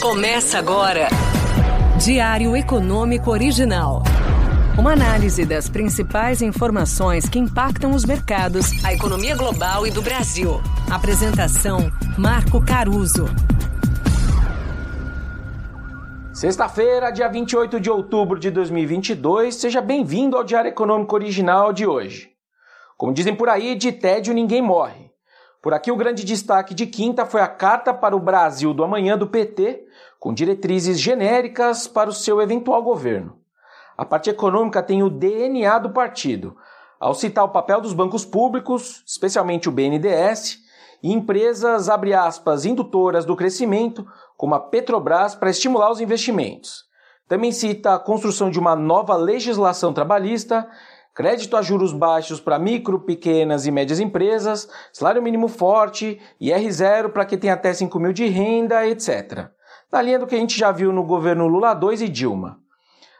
Começa agora. Diário Econômico Original. Uma análise das principais informações que impactam os mercados, a economia global e do Brasil. Apresentação: Marco Caruso. Sexta-feira, dia 28 de outubro de 2022. Seja bem-vindo ao Diário Econômico Original de hoje. Como dizem por aí, de tédio ninguém morre. Por aqui, o grande destaque de quinta foi a Carta para o Brasil do Amanhã do PT, com diretrizes genéricas para o seu eventual governo. A parte econômica tem o DNA do partido, ao citar o papel dos bancos públicos, especialmente o BNDES, e empresas, abre aspas, indutoras do crescimento, como a Petrobras, para estimular os investimentos. Também cita a construção de uma nova legislação trabalhista crédito a juros baixos para micro, pequenas e médias empresas, salário mínimo forte, IR0 para quem tem até 5 mil de renda, etc. Na linha do que a gente já viu no governo Lula 2 e Dilma.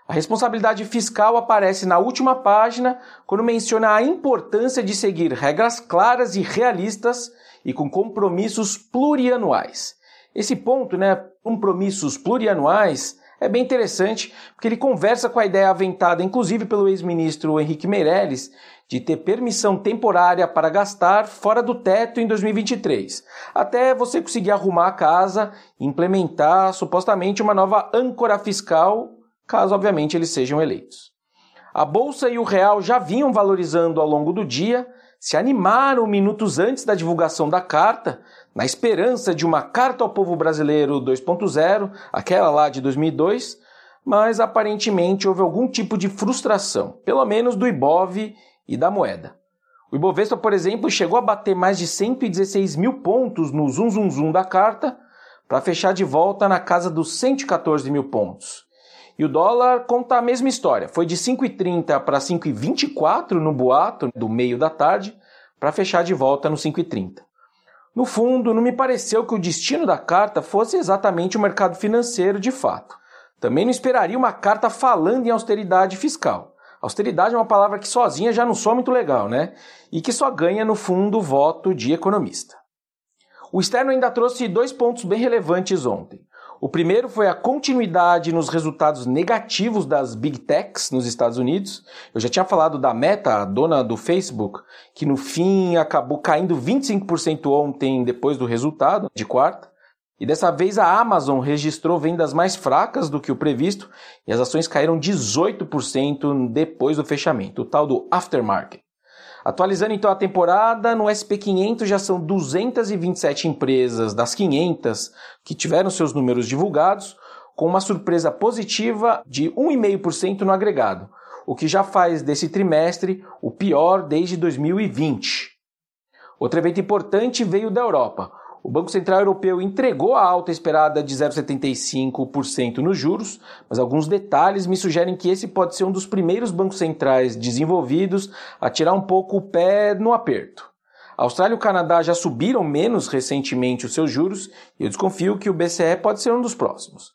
A responsabilidade fiscal aparece na última página quando menciona a importância de seguir regras claras e realistas e com compromissos plurianuais. Esse ponto, né, compromissos plurianuais, é bem interessante, porque ele conversa com a ideia aventada, inclusive pelo ex-ministro Henrique Meirelles, de ter permissão temporária para gastar fora do teto em 2023, até você conseguir arrumar a casa e implementar supostamente uma nova âncora fiscal, caso obviamente eles sejam eleitos. A bolsa e o real já vinham valorizando ao longo do dia, se animaram minutos antes da divulgação da carta, na esperança de uma Carta ao Povo Brasileiro 2.0, aquela lá de 2002, mas aparentemente houve algum tipo de frustração, pelo menos do Ibov e da moeda. O Ibovespa, por exemplo, chegou a bater mais de 116 mil pontos no zum zum zum da carta, para fechar de volta na casa dos 114 mil pontos. E o dólar conta a mesma história, foi de 5,30 para 5,24 no boato do meio da tarde, para fechar de volta no 5,30. No fundo, não me pareceu que o destino da carta fosse exatamente o mercado financeiro de fato. Também não esperaria uma carta falando em austeridade fiscal. Austeridade é uma palavra que sozinha já não soa muito legal, né? E que só ganha, no fundo, voto de economista. O externo ainda trouxe dois pontos bem relevantes ontem. O primeiro foi a continuidade nos resultados negativos das Big Techs nos Estados Unidos. Eu já tinha falado da Meta, a dona do Facebook, que no fim acabou caindo 25% ontem depois do resultado de quarta. E dessa vez a Amazon registrou vendas mais fracas do que o previsto e as ações caíram 18% depois do fechamento, o tal do aftermarket. Atualizando então a temporada, no SP500 já são 227 empresas das 500 que tiveram seus números divulgados, com uma surpresa positiva de 1,5% no agregado, o que já faz desse trimestre o pior desde 2020. Outro evento importante veio da Europa. O Banco Central Europeu entregou a alta esperada de 0,75% nos juros, mas alguns detalhes me sugerem que esse pode ser um dos primeiros bancos centrais desenvolvidos a tirar um pouco o pé no aperto. A Austrália e o Canadá já subiram menos recentemente os seus juros e eu desconfio que o BCE pode ser um dos próximos.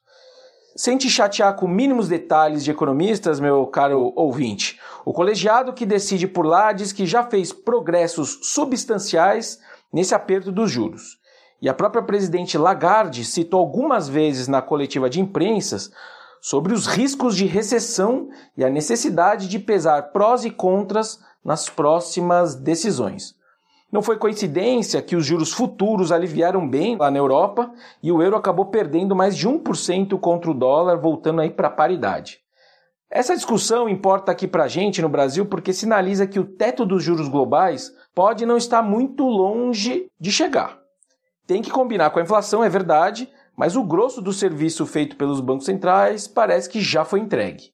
Sem te chatear com mínimos detalhes de economistas, meu caro ouvinte, o colegiado que decide por lá diz que já fez progressos substanciais nesse aperto dos juros e a própria presidente Lagarde citou algumas vezes na coletiva de imprensas sobre os riscos de recessão e a necessidade de pesar prós e contras nas próximas decisões. Não foi coincidência que os juros futuros aliviaram bem lá na Europa e o euro acabou perdendo mais de 1% contra o dólar, voltando aí para a paridade. Essa discussão importa aqui para a gente no Brasil porque sinaliza que o teto dos juros globais pode não estar muito longe de chegar. Tem que combinar com a inflação, é verdade, mas o grosso do serviço feito pelos bancos centrais parece que já foi entregue.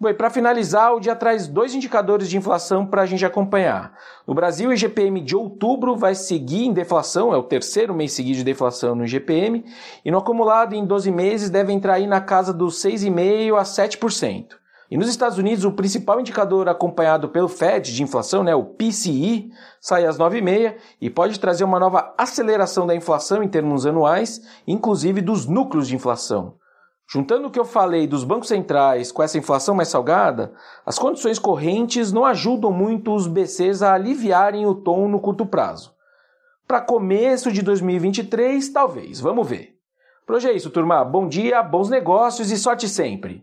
Bom, para finalizar, o dia traz dois indicadores de inflação para a gente acompanhar. No Brasil, o IGPM de outubro vai seguir em deflação, é o terceiro mês seguido de deflação no IGPM, e no acumulado em 12 meses deve entrar aí na casa dos 6,5% a 7%. E nos Estados Unidos, o principal indicador acompanhado pelo Fed de inflação, né, o PCI, sai às 9,5 e pode trazer uma nova aceleração da inflação em termos anuais, inclusive dos núcleos de inflação. Juntando o que eu falei dos bancos centrais com essa inflação mais salgada, as condições correntes não ajudam muito os BCs a aliviarem o tom no curto prazo. Para começo de 2023, talvez, vamos ver. Por hoje é isso, turma. Bom dia, bons negócios e sorte sempre.